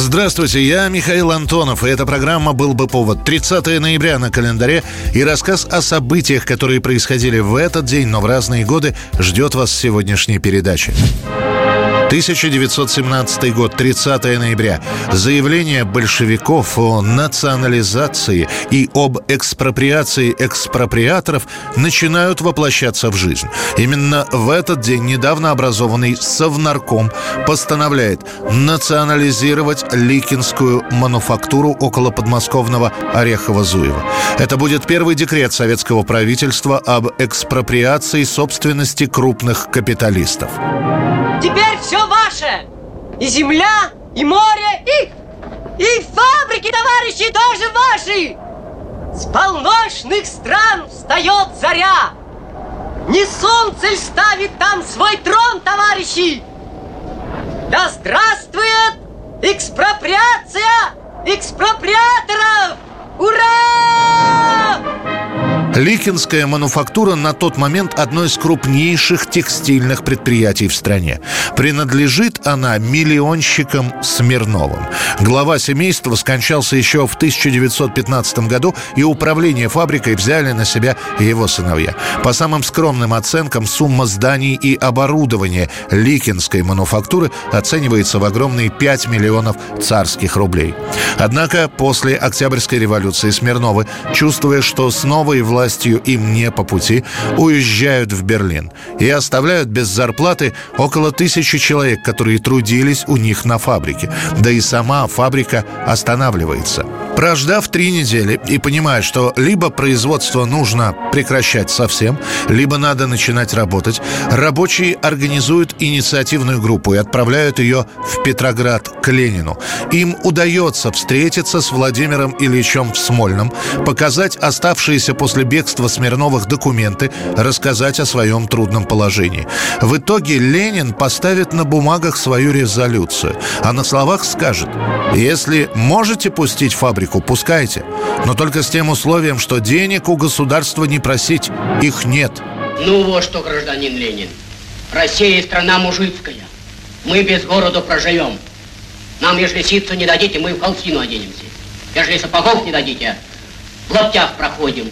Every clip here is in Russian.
Здравствуйте, я Михаил Антонов, и эта программа «Был бы повод». 30 ноября на календаре и рассказ о событиях, которые происходили в этот день, но в разные годы, ждет вас сегодняшней передаче. 1917 год, 30 ноября. Заявление большевиков о национализации и об экспроприации экспроприаторов начинают воплощаться в жизнь. Именно в этот день недавно образованный Совнарком постановляет национализировать Ликинскую мануфактуру около подмосковного Орехово-Зуева. Это будет первый декрет советского правительства об экспроприации собственности крупных капиталистов. Теперь все ваше! И земля, и море, и... И фабрики, товарищи, тоже ваши! С полночных стран встает заря! Не солнце ставит там свой трон, товарищи! Да здравствует экспроприация экспроприаторов! Ликинская мануфактура на тот момент одно из крупнейших текстильных предприятий в стране. Принадлежит она миллионщикам Смирновым. Глава семейства скончался еще в 1915 году, и управление фабрикой взяли на себя его сыновья. По самым скромным оценкам, сумма зданий и оборудования Ликинской мануфактуры оценивается в огромные 5 миллионов царских рублей. Однако после Октябрьской революции Смирновы, чувствуя, что с новой властью властью им не по пути, уезжают в Берлин и оставляют без зарплаты около тысячи человек, которые трудились у них на фабрике. Да и сама фабрика останавливается. Прождав три недели и понимая, что либо производство нужно прекращать совсем, либо надо начинать работать, рабочие организуют инициативную группу и отправляют ее в Петроград к Ленину. Им удается встретиться с Владимиром Ильичем в Смольном, показать оставшиеся после бегства Смирновых документы, рассказать о своем трудном положении. В итоге Ленин поставит на бумагах свою резолюцию, а на словах скажет, если можете пустить фабрику, пускайте, но только с тем условием, что денег у государства не просить, их нет. Ну вот что, гражданин Ленин, Россия страна мужицкая, мы без города проживем. Нам, если ситцу не дадите, мы в холстину оденемся. Если сапогов не дадите, в лаптях проходим.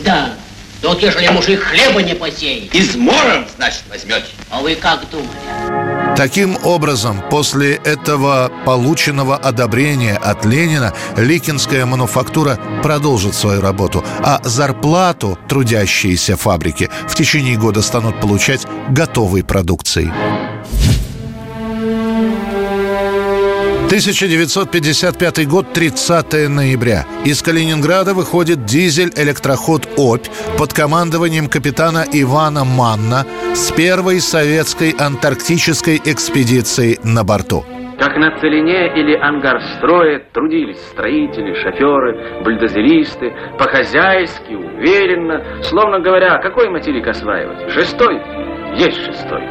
Да. Да вот ежели мужик хлеба не посеет. Измором, значит, возьмете. А вы как думали? Таким образом, после этого полученного одобрения от Ленина Ликинская мануфактура продолжит свою работу, а зарплату трудящиеся фабрики в течение года станут получать готовой продукцией. 1955 год, 30 ноября. Из Калининграда выходит дизель-электроход «Обь» под командованием капитана Ивана Манна с первой советской антарктической экспедицией на борту. Как на целине или ангарстрое трудились строители, шоферы, бульдозеристы, по-хозяйски, уверенно, словно говоря, какой материк осваивать? Шестой? Есть шестой.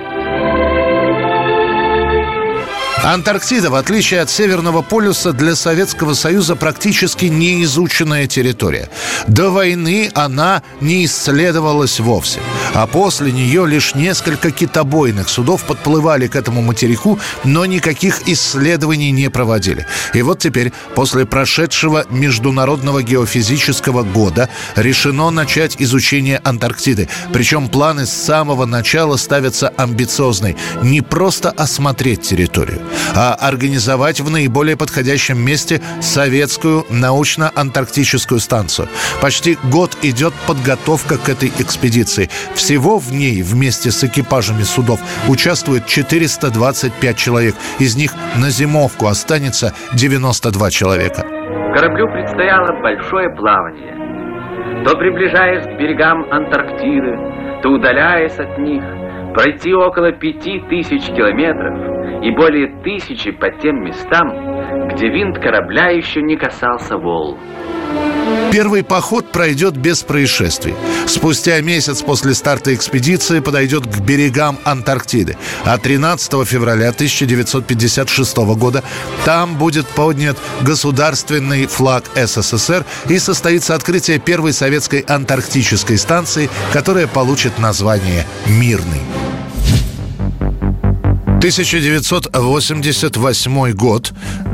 Антарктида, в отличие от Северного полюса, для Советского Союза практически не изученная территория. До войны она не исследовалась вовсе. А после нее лишь несколько китобойных судов подплывали к этому материку, но никаких исследований не проводили. И вот теперь, после прошедшего Международного геофизического года, решено начать изучение Антарктиды. Причем планы с самого начала ставятся амбициозные. Не просто осмотреть территорию, а организовать в наиболее подходящем месте советскую научно-антарктическую станцию. Почти год идет подготовка к этой экспедиции. Всего в ней вместе с экипажами судов участвует 425 человек. Из них на зимовку останется 92 человека. Кораблю предстояло большое плавание. То приближаясь к берегам Антарктиды, то удаляясь от них, пройти около пяти тысяч километров – и более тысячи по тем местам, где винт корабля еще не касался волн. Первый поход пройдет без происшествий. Спустя месяц после старта экспедиции подойдет к берегам Антарктиды. А 13 февраля 1956 года там будет поднят государственный флаг СССР и состоится открытие первой советской антарктической станции, которая получит название «Мирный». 1988 год,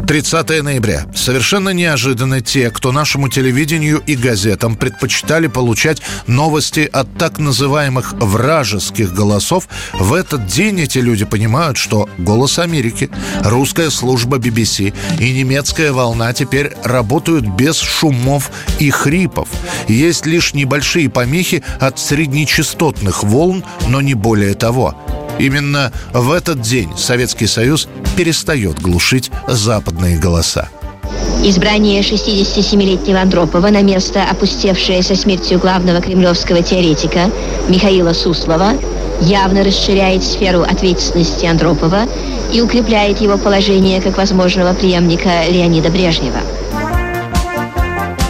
30 ноября. Совершенно неожиданно те, кто нашему телевидению и газетам предпочитали получать новости от так называемых вражеских голосов, в этот день эти люди понимают, что «Голос Америки», русская служба BBC и немецкая волна теперь работают без шумов и хрипов. Есть лишь небольшие помехи от среднечастотных волн, но не более того. Именно в этот день Советский Союз перестает глушить западные голоса. Избрание 67-летнего Андропова на место, опустевшее со смертью главного кремлевского теоретика Михаила Суслова, явно расширяет сферу ответственности Андропова и укрепляет его положение как возможного преемника Леонида Брежнева.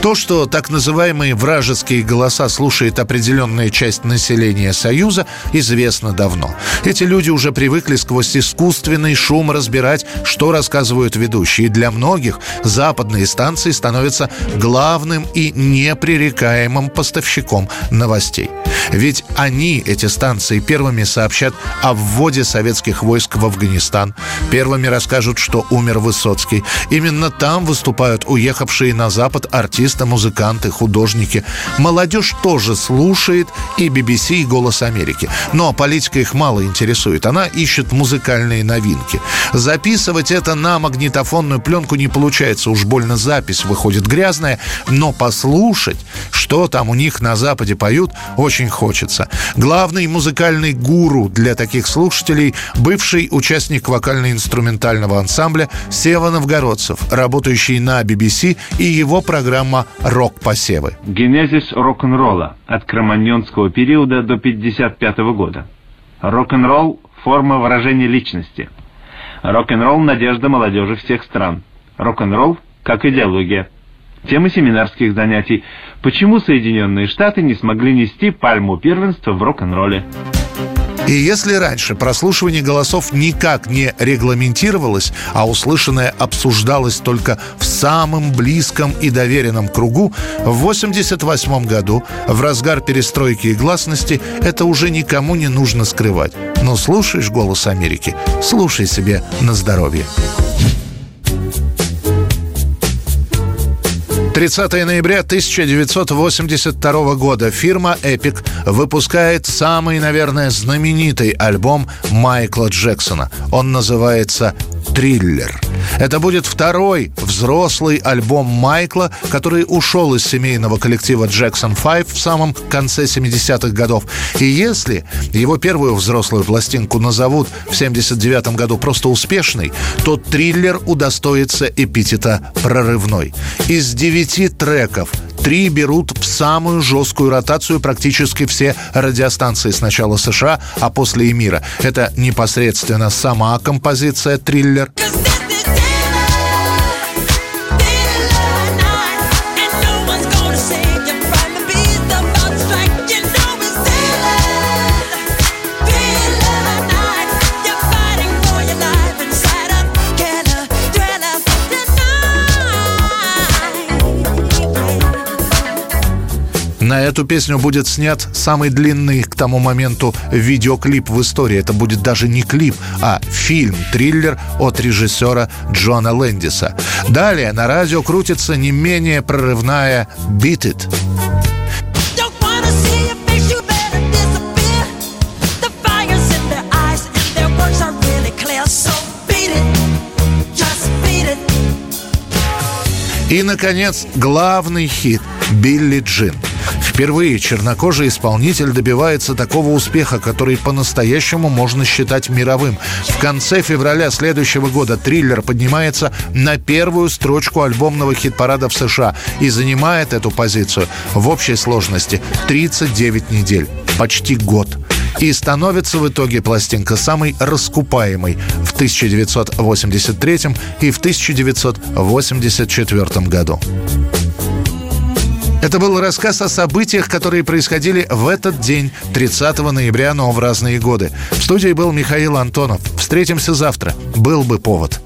То, что так называемые вражеские голоса слушает определенная часть населения Союза, известно давно. Эти люди уже привыкли сквозь искусственный шум разбирать, что рассказывают ведущие. Для многих западные станции становятся главным и непререкаемым поставщиком новостей. Ведь они, эти станции, первыми сообщат о вводе советских войск в Афганистан. Первыми расскажут, что умер Высоцкий. Именно там выступают уехавшие на Запад артисты музыканты, художники. Молодежь тоже слушает и BBC, и «Голос Америки». Но политика их мало интересует. Она ищет музыкальные новинки. Записывать это на магнитофонную пленку не получается. Уж больно запись выходит грязная. Но послушать, что там у них на Западе поют, очень хочется. Главный музыкальный гуру для таких слушателей – бывший участник вокально-инструментального ансамбля Сева Новгородцев, работающий на BBC и его программа рок-посевы. Генезис рок-н-ролла от кроманьонского периода до 55 года. Рок-н-ролл – форма выражения личности. Рок-н-ролл – надежда молодежи всех стран. Рок-н-ролл – как идеология. Тема семинарских занятий. Почему Соединенные Штаты не смогли нести пальму первенства в рок-н-ролле? И если раньше прослушивание голосов никак не регламентировалось, а услышанное обсуждалось только в самом близком и доверенном кругу, в 1988 году, в разгар перестройки и гласности, это уже никому не нужно скрывать. Но слушаешь «Голос Америки», слушай себе на здоровье. 30 ноября 1982 года фирма Epic выпускает самый, наверное, знаменитый альбом Майкла Джексона. Он называется «Триллер». Это будет второй взрослый альбом Майкла, который ушел из семейного коллектива Jackson 5 в самом конце 70-х годов. И если его первую взрослую пластинку назовут в 79 году просто успешной, то триллер удостоится эпитета «прорывной». Из девяти треков три берут в самую жесткую ротацию практически все радиостанции сначала США, а после и мира. Это непосредственно сама композиция «Триллер». На эту песню будет снят самый длинный к тому моменту видеоклип в истории. Это будет даже не клип, а фильм-триллер от режиссера Джона Лэндиса. Далее на радио крутится не менее прорывная «Beat It». И, наконец, главный хит «Билли Джин». Впервые чернокожий исполнитель добивается такого успеха, который по-настоящему можно считать мировым. В конце февраля следующего года триллер поднимается на первую строчку альбомного хит-парада в США и занимает эту позицию в общей сложности 39 недель, почти год. И становится в итоге пластинка самой раскупаемой в 1983 и в 1984 году. Это был рассказ о событиях, которые происходили в этот день, 30 ноября, но в разные годы. В студии был Михаил Антонов. Встретимся завтра. Был бы повод.